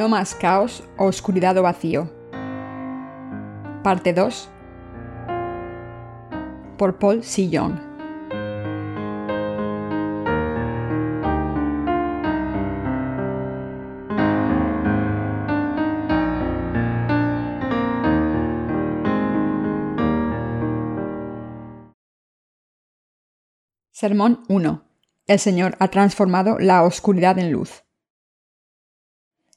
No más caos o oscuridad o vacío. Parte 2. Por Paul Sillon. Sermón 1. El Señor ha transformado la oscuridad en luz.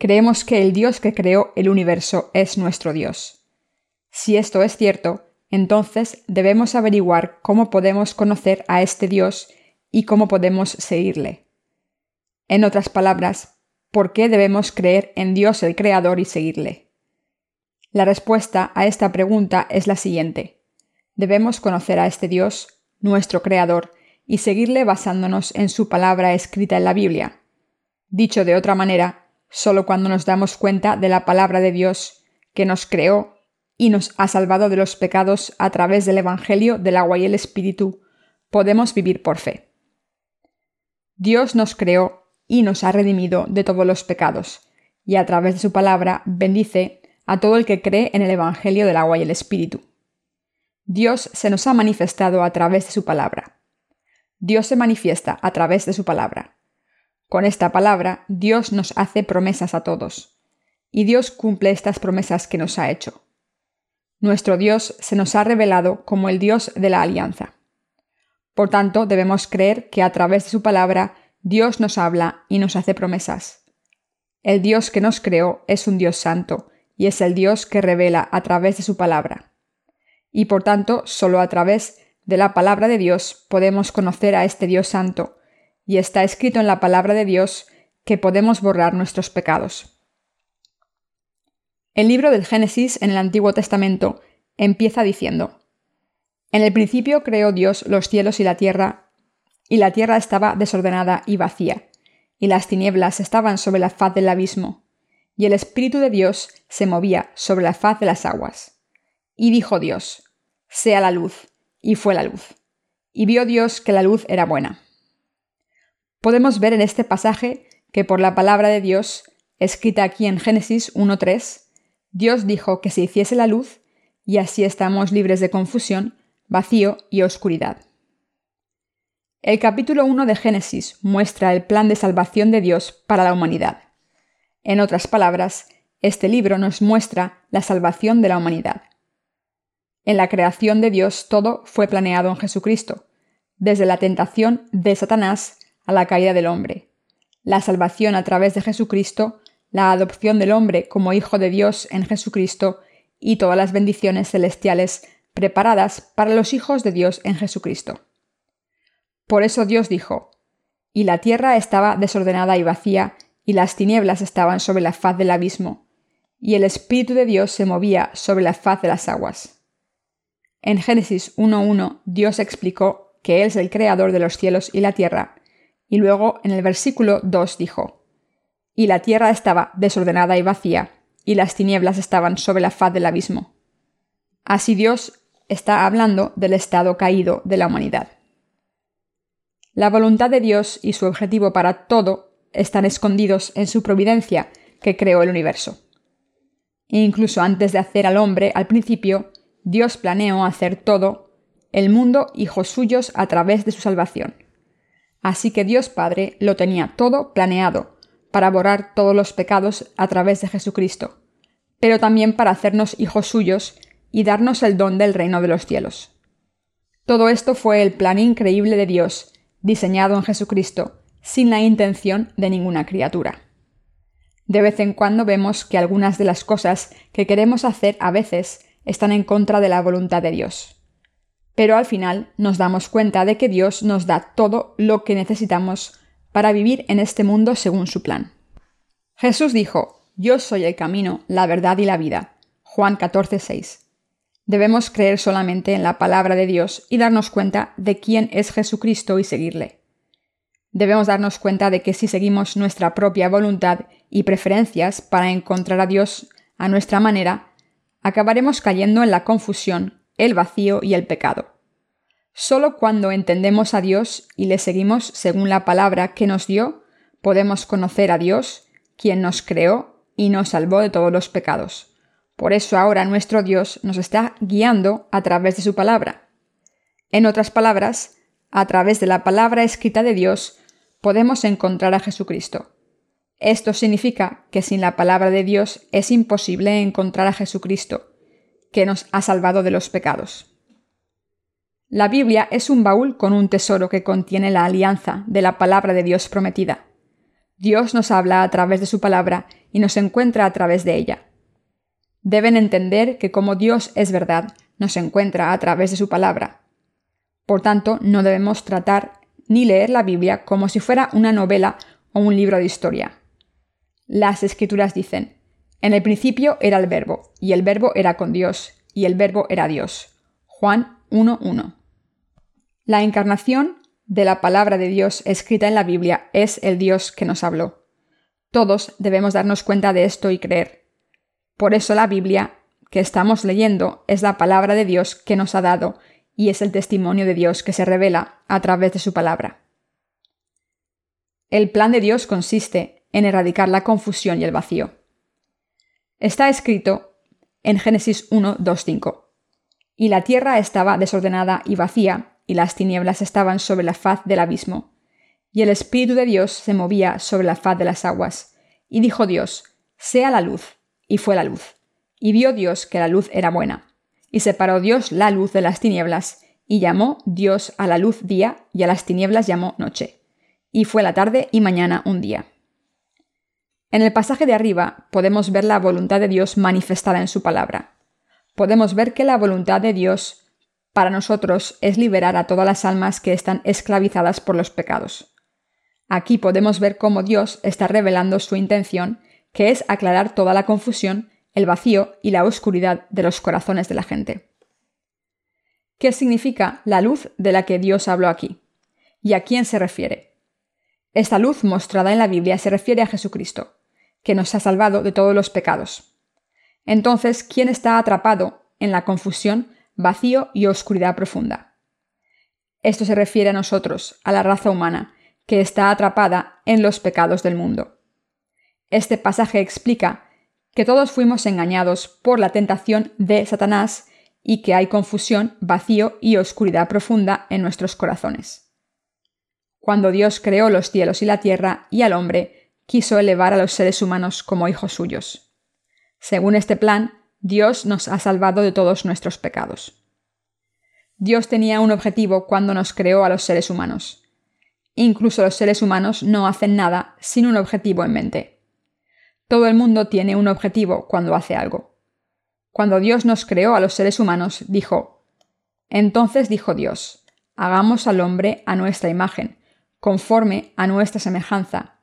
Creemos que el Dios que creó el universo es nuestro Dios. Si esto es cierto, entonces debemos averiguar cómo podemos conocer a este Dios y cómo podemos seguirle. En otras palabras, ¿por qué debemos creer en Dios el Creador y seguirle? La respuesta a esta pregunta es la siguiente. Debemos conocer a este Dios, nuestro Creador, y seguirle basándonos en su palabra escrita en la Biblia. Dicho de otra manera, solo cuando nos damos cuenta de la palabra de Dios, que nos creó y nos ha salvado de los pecados a través del Evangelio del agua y el Espíritu, podemos vivir por fe. Dios nos creó y nos ha redimido de todos los pecados, y a través de su palabra bendice a todo el que cree en el Evangelio del agua y el Espíritu. Dios se nos ha manifestado a través de su palabra. Dios se manifiesta a través de su palabra. Con esta palabra, Dios nos hace promesas a todos. Y Dios cumple estas promesas que nos ha hecho. Nuestro Dios se nos ha revelado como el Dios de la alianza. Por tanto, debemos creer que a través de su palabra Dios nos habla y nos hace promesas. El Dios que nos creó es un Dios santo, y es el Dios que revela a través de su palabra y por tanto solo a través de la palabra de Dios podemos conocer a este Dios santo, y está escrito en la palabra de Dios que podemos borrar nuestros pecados. El libro del Génesis en el Antiguo Testamento empieza diciendo, En el principio creó Dios los cielos y la tierra, y la tierra estaba desordenada y vacía, y las tinieblas estaban sobre la faz del abismo, y el Espíritu de Dios se movía sobre la faz de las aguas. Y dijo Dios, sea la luz, y fue la luz. Y vio Dios que la luz era buena. Podemos ver en este pasaje que por la palabra de Dios, escrita aquí en Génesis 1.3, Dios dijo que se hiciese la luz, y así estamos libres de confusión, vacío y oscuridad. El capítulo 1 de Génesis muestra el plan de salvación de Dios para la humanidad. En otras palabras, este libro nos muestra la salvación de la humanidad. En la creación de Dios todo fue planeado en Jesucristo, desde la tentación de Satanás a la caída del hombre. La salvación a través de Jesucristo, la adopción del hombre como hijo de Dios en Jesucristo y todas las bendiciones celestiales preparadas para los hijos de Dios en Jesucristo. Por eso Dios dijo, y la tierra estaba desordenada y vacía, y las tinieblas estaban sobre la faz del abismo, y el Espíritu de Dios se movía sobre la faz de las aguas. En Génesis 1.1 Dios explicó que Él es el creador de los cielos y la tierra, y luego en el versículo 2 dijo, Y la tierra estaba desordenada y vacía, y las tinieblas estaban sobre la faz del abismo. Así Dios está hablando del estado caído de la humanidad. La voluntad de Dios y su objetivo para todo están escondidos en su providencia que creó el universo. E incluso antes de hacer al hombre al principio, Dios planeó hacer todo, el mundo hijos suyos a través de su salvación. Así que Dios Padre lo tenía todo planeado, para borrar todos los pecados a través de Jesucristo, pero también para hacernos hijos suyos y darnos el don del reino de los cielos. Todo esto fue el plan increíble de Dios, diseñado en Jesucristo, sin la intención de ninguna criatura. De vez en cuando vemos que algunas de las cosas que queremos hacer a veces están en contra de la voluntad de Dios. Pero al final nos damos cuenta de que Dios nos da todo lo que necesitamos para vivir en este mundo según su plan. Jesús dijo, Yo soy el camino, la verdad y la vida. Juan 14, 6. Debemos creer solamente en la palabra de Dios y darnos cuenta de quién es Jesucristo y seguirle. Debemos darnos cuenta de que si seguimos nuestra propia voluntad y preferencias para encontrar a Dios a nuestra manera, acabaremos cayendo en la confusión, el vacío y el pecado. Solo cuando entendemos a Dios y le seguimos según la palabra que nos dio, podemos conocer a Dios, quien nos creó y nos salvó de todos los pecados. Por eso ahora nuestro Dios nos está guiando a través de su palabra. En otras palabras, a través de la palabra escrita de Dios, podemos encontrar a Jesucristo. Esto significa que sin la palabra de Dios es imposible encontrar a Jesucristo, que nos ha salvado de los pecados. La Biblia es un baúl con un tesoro que contiene la alianza de la palabra de Dios prometida. Dios nos habla a través de su palabra y nos encuentra a través de ella. Deben entender que como Dios es verdad, nos encuentra a través de su palabra. Por tanto, no debemos tratar ni leer la Biblia como si fuera una novela o un libro de historia. Las escrituras dicen, en el principio era el verbo, y el verbo era con Dios, y el verbo era Dios. Juan 1.1. La encarnación de la palabra de Dios escrita en la Biblia es el Dios que nos habló. Todos debemos darnos cuenta de esto y creer. Por eso la Biblia que estamos leyendo es la palabra de Dios que nos ha dado y es el testimonio de Dios que se revela a través de su palabra. El plan de Dios consiste en erradicar la confusión y el vacío. Está escrito en Génesis 1, 2, 5. Y la tierra estaba desordenada y vacía, y las tinieblas estaban sobre la faz del abismo. Y el Espíritu de Dios se movía sobre la faz de las aguas. Y dijo Dios, sea la luz. Y fue la luz. Y vio Dios que la luz era buena. Y separó Dios la luz de las tinieblas, y llamó Dios a la luz día, y a las tinieblas llamó noche. Y fue la tarde y mañana un día. En el pasaje de arriba podemos ver la voluntad de Dios manifestada en su palabra. Podemos ver que la voluntad de Dios para nosotros es liberar a todas las almas que están esclavizadas por los pecados. Aquí podemos ver cómo Dios está revelando su intención, que es aclarar toda la confusión el vacío y la oscuridad de los corazones de la gente. ¿Qué significa la luz de la que Dios habló aquí? ¿Y a quién se refiere? Esta luz mostrada en la Biblia se refiere a Jesucristo, que nos ha salvado de todos los pecados. Entonces, ¿quién está atrapado en la confusión, vacío y oscuridad profunda? Esto se refiere a nosotros, a la raza humana, que está atrapada en los pecados del mundo. Este pasaje explica que todos fuimos engañados por la tentación de Satanás y que hay confusión, vacío y oscuridad profunda en nuestros corazones. Cuando Dios creó los cielos y la tierra y al hombre, quiso elevar a los seres humanos como hijos suyos. Según este plan, Dios nos ha salvado de todos nuestros pecados. Dios tenía un objetivo cuando nos creó a los seres humanos. Incluso los seres humanos no hacen nada sin un objetivo en mente. Todo el mundo tiene un objetivo cuando hace algo. Cuando Dios nos creó a los seres humanos, dijo, Entonces dijo Dios, hagamos al hombre a nuestra imagen, conforme a nuestra semejanza,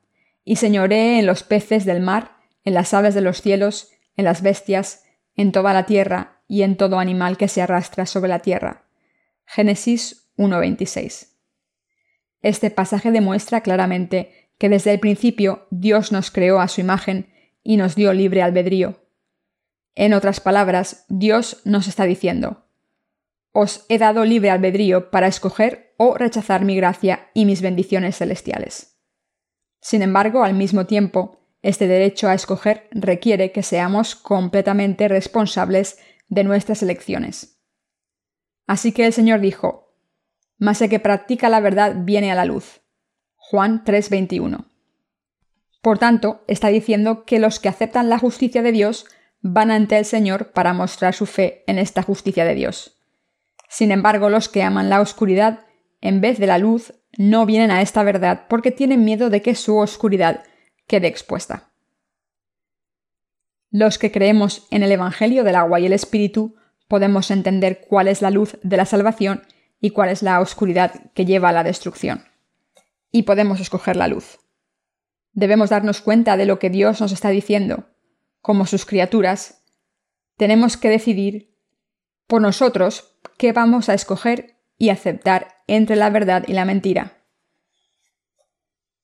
y señoree en los peces del mar, en las aves de los cielos, en las bestias, en toda la tierra y en todo animal que se arrastra sobre la tierra. Génesis 1.26. Este pasaje demuestra claramente que desde el principio Dios nos creó a su imagen y nos dio libre albedrío. En otras palabras, Dios nos está diciendo, os he dado libre albedrío para escoger o rechazar mi gracia y mis bendiciones celestiales. Sin embargo, al mismo tiempo, este derecho a escoger requiere que seamos completamente responsables de nuestras elecciones. Así que el Señor dijo, Mas el que practica la verdad viene a la luz. Juan 3:21. Por tanto, está diciendo que los que aceptan la justicia de Dios van ante el Señor para mostrar su fe en esta justicia de Dios. Sin embargo, los que aman la oscuridad, en vez de la luz, no vienen a esta verdad porque tienen miedo de que su oscuridad quede expuesta. Los que creemos en el Evangelio del agua y el Espíritu podemos entender cuál es la luz de la salvación y cuál es la oscuridad que lleva a la destrucción. Y podemos escoger la luz. Debemos darnos cuenta de lo que Dios nos está diciendo. Como sus criaturas, tenemos que decidir por nosotros qué vamos a escoger y aceptar entre la verdad y la mentira.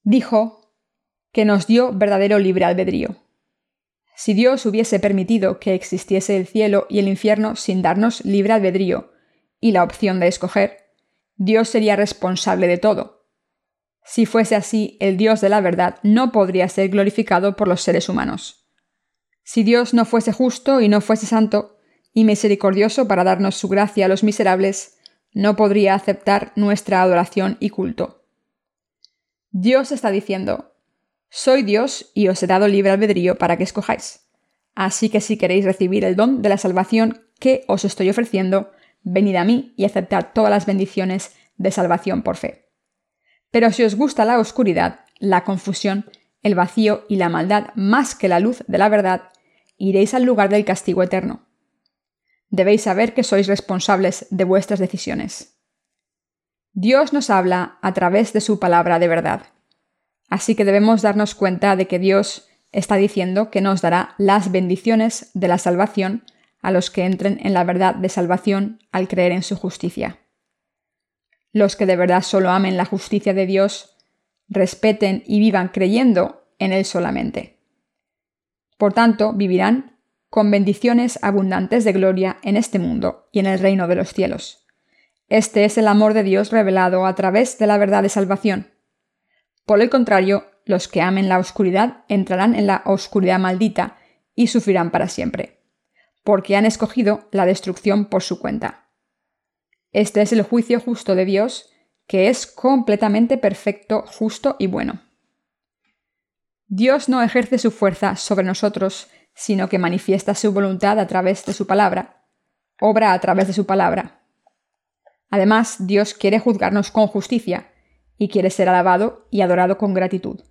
Dijo que nos dio verdadero libre albedrío. Si Dios hubiese permitido que existiese el cielo y el infierno sin darnos libre albedrío y la opción de escoger, Dios sería responsable de todo. Si fuese así, el Dios de la verdad no podría ser glorificado por los seres humanos. Si Dios no fuese justo y no fuese santo y misericordioso para darnos su gracia a los miserables, no podría aceptar nuestra adoración y culto. Dios está diciendo, Soy Dios y os he dado libre albedrío para que escojáis. Así que si queréis recibir el don de la salvación que os estoy ofreciendo, venid a mí y aceptad todas las bendiciones de salvación por fe. Pero si os gusta la oscuridad, la confusión, el vacío y la maldad más que la luz de la verdad, iréis al lugar del castigo eterno. Debéis saber que sois responsables de vuestras decisiones. Dios nos habla a través de su palabra de verdad. Así que debemos darnos cuenta de que Dios está diciendo que nos dará las bendiciones de la salvación a los que entren en la verdad de salvación al creer en su justicia. Los que de verdad solo amen la justicia de Dios, respeten y vivan creyendo en Él solamente. Por tanto, vivirán con bendiciones abundantes de gloria en este mundo y en el reino de los cielos. Este es el amor de Dios revelado a través de la verdad de salvación. Por el contrario, los que amen la oscuridad entrarán en la oscuridad maldita y sufrirán para siempre porque han escogido la destrucción por su cuenta. Este es el juicio justo de Dios, que es completamente perfecto, justo y bueno. Dios no ejerce su fuerza sobre nosotros, sino que manifiesta su voluntad a través de su palabra, obra a través de su palabra. Además, Dios quiere juzgarnos con justicia y quiere ser alabado y adorado con gratitud.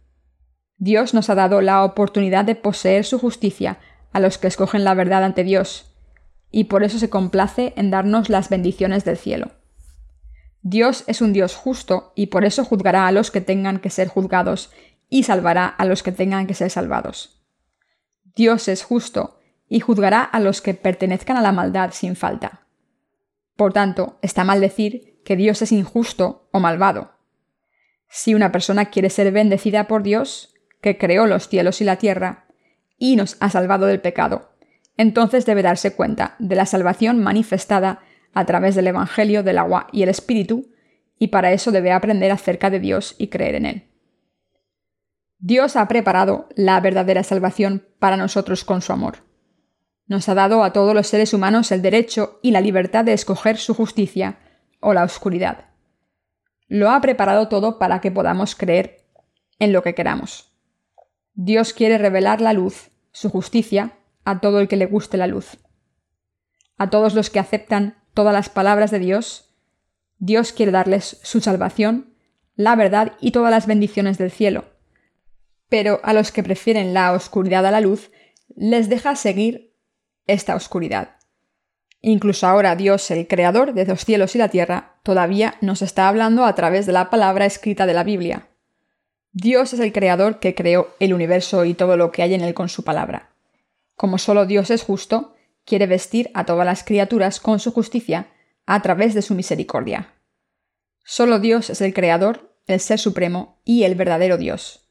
Dios nos ha dado la oportunidad de poseer su justicia a los que escogen la verdad ante Dios, y por eso se complace en darnos las bendiciones del cielo. Dios es un Dios justo y por eso juzgará a los que tengan que ser juzgados y salvará a los que tengan que ser salvados. Dios es justo y juzgará a los que pertenezcan a la maldad sin falta. Por tanto, está mal decir que Dios es injusto o malvado. Si una persona quiere ser bendecida por Dios, que creó los cielos y la tierra, y nos ha salvado del pecado. Entonces debe darse cuenta de la salvación manifestada a través del Evangelio del agua y el Espíritu, y para eso debe aprender acerca de Dios y creer en Él. Dios ha preparado la verdadera salvación para nosotros con su amor. Nos ha dado a todos los seres humanos el derecho y la libertad de escoger su justicia o la oscuridad. Lo ha preparado todo para que podamos creer en lo que queramos. Dios quiere revelar la luz su justicia a todo el que le guste la luz. A todos los que aceptan todas las palabras de Dios, Dios quiere darles su salvación, la verdad y todas las bendiciones del cielo. Pero a los que prefieren la oscuridad a la luz, les deja seguir esta oscuridad. Incluso ahora Dios, el Creador de los cielos y la tierra, todavía nos está hablando a través de la palabra escrita de la Biblia. Dios es el creador que creó el universo y todo lo que hay en él con su palabra. Como solo Dios es justo, quiere vestir a todas las criaturas con su justicia a través de su misericordia. Solo Dios es el creador, el ser supremo y el verdadero Dios.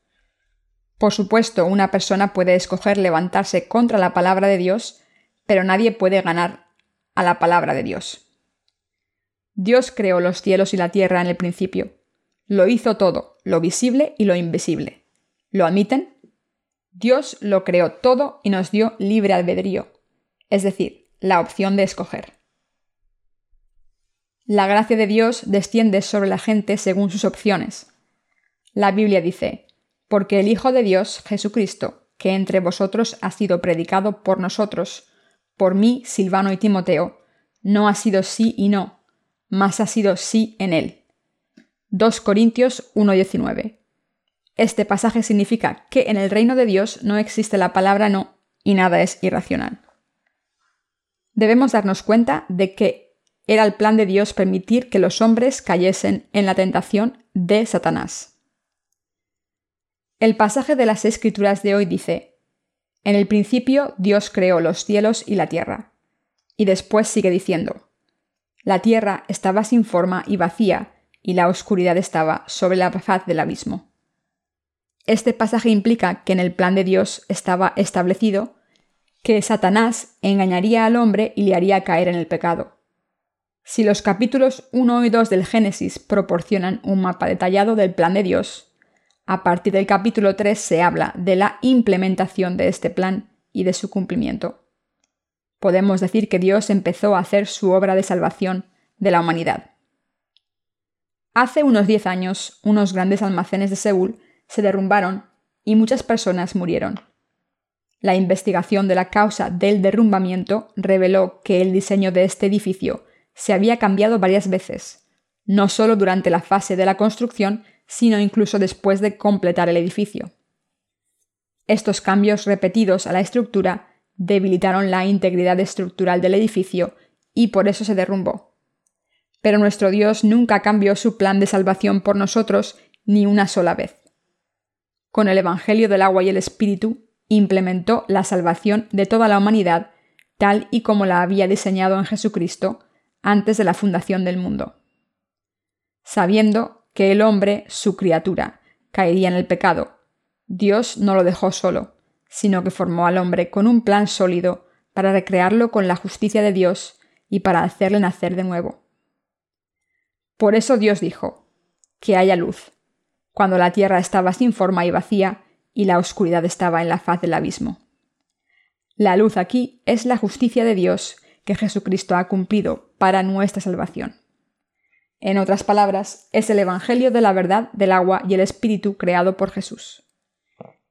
Por supuesto, una persona puede escoger levantarse contra la palabra de Dios, pero nadie puede ganar a la palabra de Dios. Dios creó los cielos y la tierra en el principio. Lo hizo todo, lo visible y lo invisible. ¿Lo admiten? Dios lo creó todo y nos dio libre albedrío, es decir, la opción de escoger. La gracia de Dios desciende sobre la gente según sus opciones. La Biblia dice, porque el Hijo de Dios, Jesucristo, que entre vosotros ha sido predicado por nosotros, por mí, Silvano y Timoteo, no ha sido sí y no, mas ha sido sí en él 2 Corintios 1.19. Este pasaje significa que en el reino de Dios no existe la palabra no y nada es irracional. Debemos darnos cuenta de que era el plan de Dios permitir que los hombres cayesen en la tentación de Satanás. El pasaje de las Escrituras de hoy dice, En el principio Dios creó los cielos y la tierra. Y después sigue diciendo, La tierra estaba sin forma y vacía, y la oscuridad estaba sobre la faz del abismo. Este pasaje implica que en el plan de Dios estaba establecido que Satanás engañaría al hombre y le haría caer en el pecado. Si los capítulos 1 y 2 del Génesis proporcionan un mapa detallado del plan de Dios, a partir del capítulo 3 se habla de la implementación de este plan y de su cumplimiento. Podemos decir que Dios empezó a hacer su obra de salvación de la humanidad. Hace unos 10 años, unos grandes almacenes de Seúl se derrumbaron y muchas personas murieron. La investigación de la causa del derrumbamiento reveló que el diseño de este edificio se había cambiado varias veces, no solo durante la fase de la construcción, sino incluso después de completar el edificio. Estos cambios repetidos a la estructura debilitaron la integridad estructural del edificio y por eso se derrumbó. Pero nuestro Dios nunca cambió su plan de salvación por nosotros ni una sola vez. Con el Evangelio del agua y el Espíritu implementó la salvación de toda la humanidad tal y como la había diseñado en Jesucristo antes de la fundación del mundo. Sabiendo que el hombre, su criatura, caería en el pecado, Dios no lo dejó solo, sino que formó al hombre con un plan sólido para recrearlo con la justicia de Dios y para hacerle nacer de nuevo. Por eso Dios dijo, que haya luz, cuando la tierra estaba sin forma y vacía, y la oscuridad estaba en la faz del abismo. La luz aquí es la justicia de Dios que Jesucristo ha cumplido para nuestra salvación. En otras palabras, es el Evangelio de la verdad del agua y el Espíritu creado por Jesús.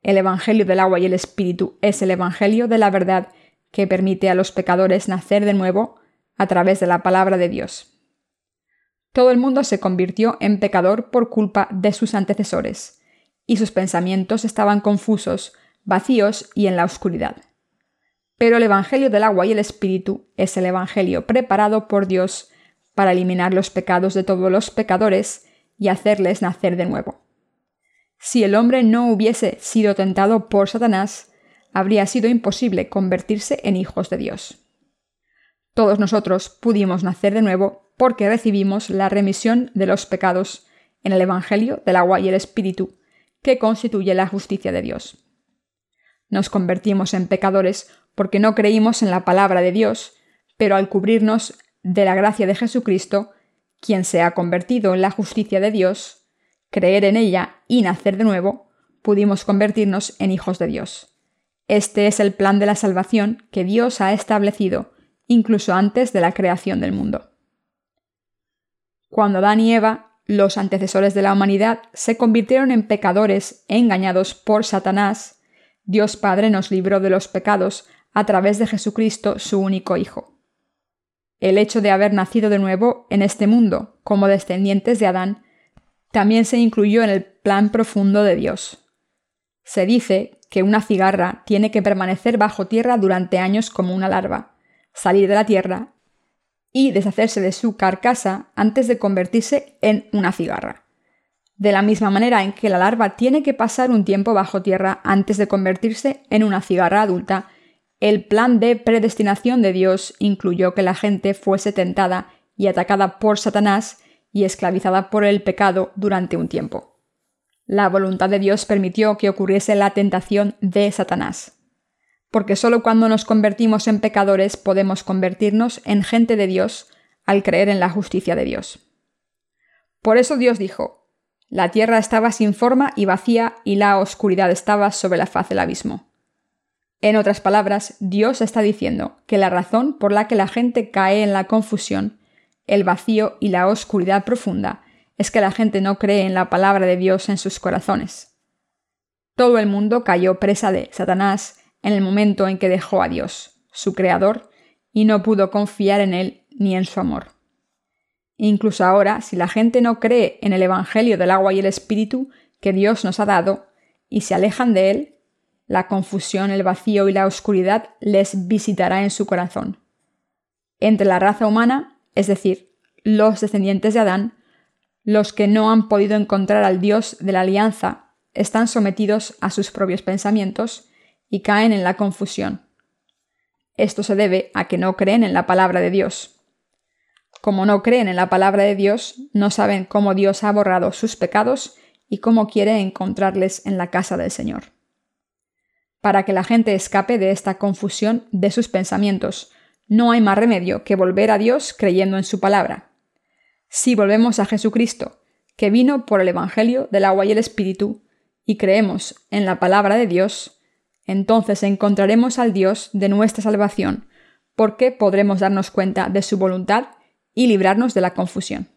El Evangelio del agua y el Espíritu es el Evangelio de la verdad que permite a los pecadores nacer de nuevo a través de la palabra de Dios. Todo el mundo se convirtió en pecador por culpa de sus antecesores, y sus pensamientos estaban confusos, vacíos y en la oscuridad. Pero el Evangelio del agua y el Espíritu es el Evangelio preparado por Dios para eliminar los pecados de todos los pecadores y hacerles nacer de nuevo. Si el hombre no hubiese sido tentado por Satanás, habría sido imposible convertirse en hijos de Dios. Todos nosotros pudimos nacer de nuevo porque recibimos la remisión de los pecados en el Evangelio del agua y el Espíritu, que constituye la justicia de Dios. Nos convertimos en pecadores porque no creímos en la palabra de Dios, pero al cubrirnos de la gracia de Jesucristo, quien se ha convertido en la justicia de Dios, creer en ella y nacer de nuevo, pudimos convertirnos en hijos de Dios. Este es el plan de la salvación que Dios ha establecido incluso antes de la creación del mundo. Cuando Adán y Eva los antecesores de la humanidad se convirtieron en pecadores engañados por Satanás, Dios Padre nos libró de los pecados a través de Jesucristo, su único Hijo. El hecho de haber nacido de nuevo en este mundo como descendientes de Adán también se incluyó en el plan profundo de Dios. Se dice que una cigarra tiene que permanecer bajo tierra durante años como una larva, salir de la tierra y deshacerse de su carcasa antes de convertirse en una cigarra. De la misma manera en que la larva tiene que pasar un tiempo bajo tierra antes de convertirse en una cigarra adulta, el plan de predestinación de Dios incluyó que la gente fuese tentada y atacada por Satanás y esclavizada por el pecado durante un tiempo. La voluntad de Dios permitió que ocurriese la tentación de Satanás porque solo cuando nos convertimos en pecadores podemos convertirnos en gente de Dios al creer en la justicia de Dios. Por eso Dios dijo, la tierra estaba sin forma y vacía y la oscuridad estaba sobre la faz del abismo. En otras palabras, Dios está diciendo que la razón por la que la gente cae en la confusión, el vacío y la oscuridad profunda es que la gente no cree en la palabra de Dios en sus corazones. Todo el mundo cayó presa de Satanás en el momento en que dejó a Dios, su Creador, y no pudo confiar en Él ni en su amor. Incluso ahora, si la gente no cree en el Evangelio del agua y el Espíritu que Dios nos ha dado, y se alejan de Él, la confusión, el vacío y la oscuridad les visitará en su corazón. Entre la raza humana, es decir, los descendientes de Adán, los que no han podido encontrar al Dios de la alianza están sometidos a sus propios pensamientos y caen en la confusión. Esto se debe a que no creen en la palabra de Dios. Como no creen en la palabra de Dios, no saben cómo Dios ha borrado sus pecados y cómo quiere encontrarles en la casa del Señor. Para que la gente escape de esta confusión de sus pensamientos, no hay más remedio que volver a Dios creyendo en su palabra. Si volvemos a Jesucristo, que vino por el Evangelio del agua y el Espíritu, y creemos en la palabra de Dios, entonces encontraremos al Dios de nuestra salvación, porque podremos darnos cuenta de su voluntad y librarnos de la confusión.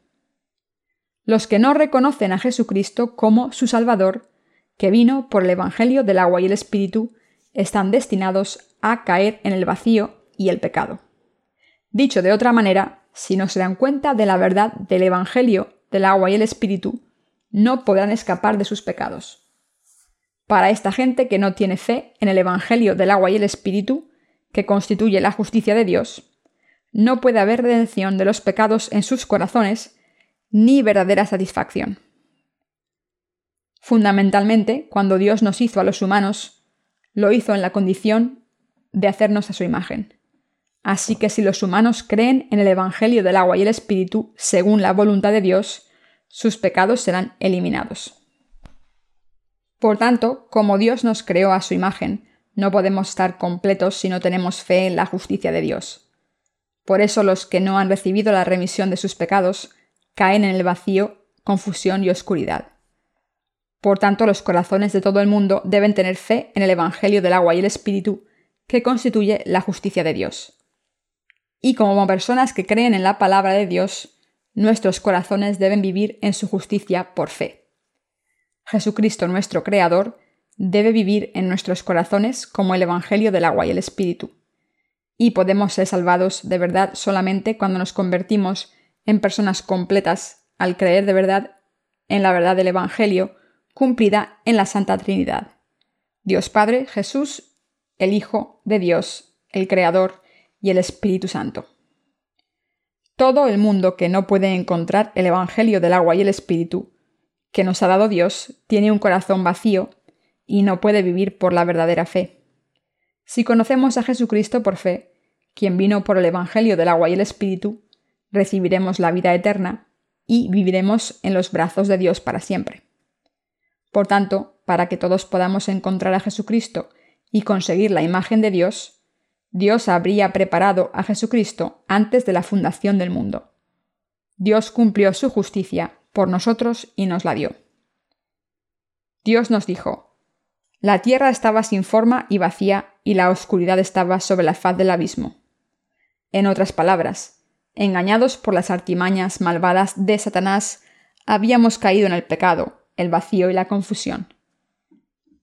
Los que no reconocen a Jesucristo como su Salvador, que vino por el Evangelio del agua y el Espíritu, están destinados a caer en el vacío y el pecado. Dicho de otra manera, si no se dan cuenta de la verdad del Evangelio del agua y el Espíritu, no podrán escapar de sus pecados. Para esta gente que no tiene fe en el Evangelio del agua y el Espíritu, que constituye la justicia de Dios, no puede haber redención de los pecados en sus corazones, ni verdadera satisfacción. Fundamentalmente, cuando Dios nos hizo a los humanos, lo hizo en la condición de hacernos a su imagen. Así que si los humanos creen en el Evangelio del agua y el Espíritu según la voluntad de Dios, sus pecados serán eliminados. Por tanto, como Dios nos creó a su imagen, no podemos estar completos si no tenemos fe en la justicia de Dios. Por eso los que no han recibido la remisión de sus pecados caen en el vacío, confusión y oscuridad. Por tanto, los corazones de todo el mundo deben tener fe en el Evangelio del agua y el Espíritu, que constituye la justicia de Dios. Y como personas que creen en la palabra de Dios, nuestros corazones deben vivir en su justicia por fe. Jesucristo, nuestro Creador, debe vivir en nuestros corazones como el Evangelio del agua y el Espíritu y podemos ser salvados de verdad solamente cuando nos convertimos en personas completas al creer de verdad en la verdad del Evangelio cumplida en la Santa Trinidad. Dios Padre, Jesús, el Hijo de Dios, el Creador y el Espíritu Santo. Todo el mundo que no puede encontrar el Evangelio del agua y el Espíritu que nos ha dado Dios tiene un corazón vacío y no puede vivir por la verdadera fe. Si conocemos a Jesucristo por fe, quien vino por el Evangelio del agua y el Espíritu, recibiremos la vida eterna y viviremos en los brazos de Dios para siempre. Por tanto, para que todos podamos encontrar a Jesucristo y conseguir la imagen de Dios, Dios habría preparado a Jesucristo antes de la fundación del mundo. Dios cumplió su justicia por nosotros y nos la dio. Dios nos dijo, la tierra estaba sin forma y vacía, y la oscuridad estaba sobre la faz del abismo. En otras palabras, engañados por las artimañas malvadas de Satanás, habíamos caído en el pecado, el vacío y la confusión.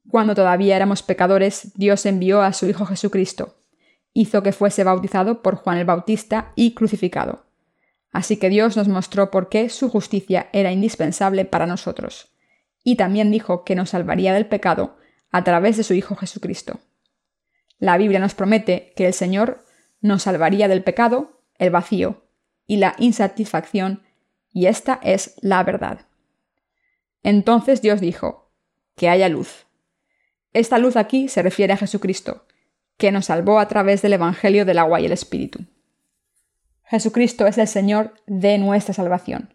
Cuando todavía éramos pecadores, Dios envió a su Hijo Jesucristo, hizo que fuese bautizado por Juan el Bautista y crucificado. Así que Dios nos mostró por qué su justicia era indispensable para nosotros, y también dijo que nos salvaría del pecado a través de su Hijo Jesucristo. La Biblia nos promete que el Señor nos salvaría del pecado, el vacío y la insatisfacción, y esta es la verdad. Entonces Dios dijo, que haya luz. Esta luz aquí se refiere a Jesucristo, que nos salvó a través del Evangelio del agua y el Espíritu. Jesucristo es el Señor de nuestra salvación.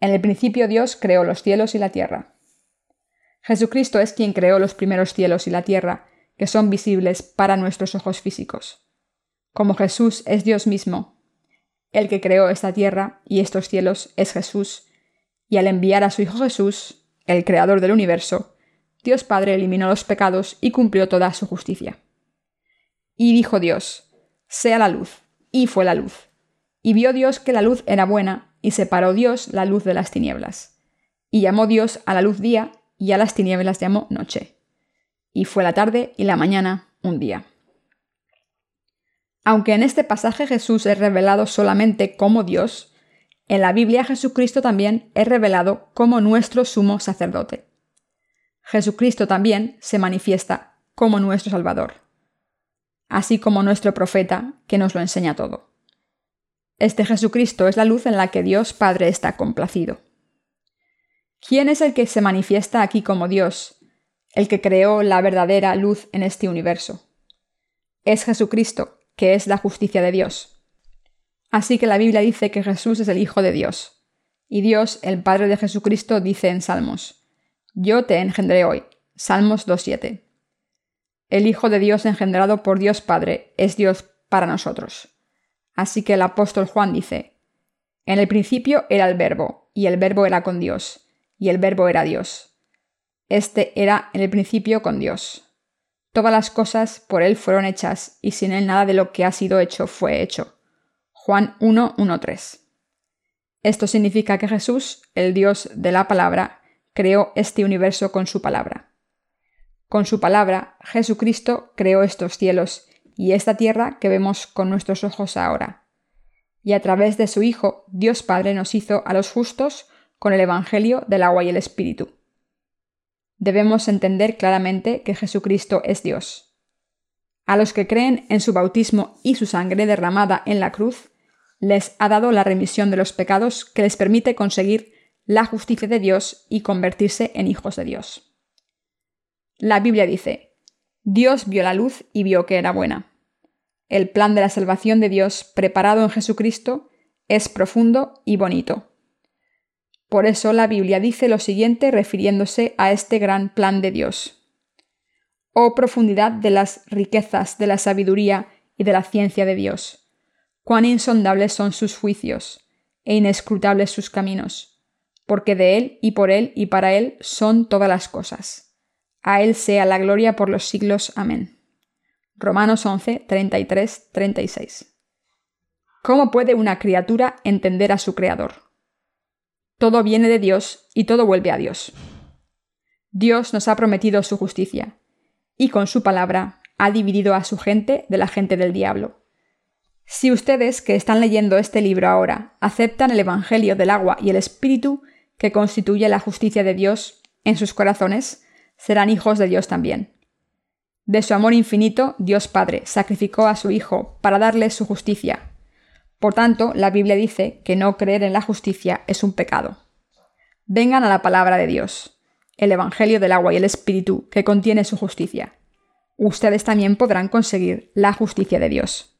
En el principio Dios creó los cielos y la tierra. Jesucristo es quien creó los primeros cielos y la tierra, que son visibles para nuestros ojos físicos. Como Jesús es Dios mismo, el que creó esta tierra y estos cielos es Jesús, y al enviar a su Hijo Jesús, el Creador del universo, Dios Padre eliminó los pecados y cumplió toda su justicia. Y dijo Dios, sea la luz, y fue la luz. Y vio Dios que la luz era buena, y separó Dios la luz de las tinieblas. Y llamó Dios a la luz día, y a las tinieblas llamó noche. Y fue la tarde y la mañana un día. Aunque en este pasaje Jesús es revelado solamente como Dios, en la Biblia Jesucristo también es revelado como nuestro sumo sacerdote. Jesucristo también se manifiesta como nuestro Salvador, así como nuestro profeta que nos lo enseña todo. Este Jesucristo es la luz en la que Dios Padre está complacido. ¿Quién es el que se manifiesta aquí como Dios, el que creó la verdadera luz en este universo? Es Jesucristo, que es la justicia de Dios. Así que la Biblia dice que Jesús es el Hijo de Dios. Y Dios, el Padre de Jesucristo, dice en Salmos, Yo te engendré hoy. Salmos 2.7. El Hijo de Dios engendrado por Dios Padre es Dios para nosotros. Así que el apóstol Juan dice, En el principio era el verbo, y el verbo era con Dios, y el verbo era Dios. Este era en el principio con Dios. Todas las cosas por Él fueron hechas, y sin Él nada de lo que ha sido hecho fue hecho. Juan 1.1.3. Esto significa que Jesús, el Dios de la palabra, creó este universo con su palabra. Con su palabra, Jesucristo creó estos cielos y esta tierra que vemos con nuestros ojos ahora. Y a través de su Hijo, Dios Padre nos hizo a los justos con el Evangelio del agua y el Espíritu. Debemos entender claramente que Jesucristo es Dios. A los que creen en su bautismo y su sangre derramada en la cruz, les ha dado la remisión de los pecados que les permite conseguir la justicia de Dios y convertirse en hijos de Dios. La Biblia dice, Dios vio la luz y vio que era buena. El plan de la salvación de Dios preparado en Jesucristo es profundo y bonito. Por eso la Biblia dice lo siguiente refiriéndose a este gran plan de Dios. Oh profundidad de las riquezas de la sabiduría y de la ciencia de Dios. Cuán insondables son sus juicios e inescrutables sus caminos, porque de Él y por Él y para Él son todas las cosas. A Él sea la gloria por los siglos. Amén. Romanos 11, 33, 36. ¿Cómo puede una criatura entender a su Creador? Todo viene de Dios y todo vuelve a Dios. Dios nos ha prometido su justicia, y con su palabra ha dividido a su gente de la gente del diablo. Si ustedes que están leyendo este libro ahora aceptan el Evangelio del agua y el Espíritu que constituye la justicia de Dios en sus corazones, serán hijos de Dios también. De su amor infinito, Dios Padre sacrificó a su Hijo para darle su justicia, por tanto, la Biblia dice que no creer en la justicia es un pecado. Vengan a la palabra de Dios, el Evangelio del agua y el Espíritu que contiene su justicia. Ustedes también podrán conseguir la justicia de Dios.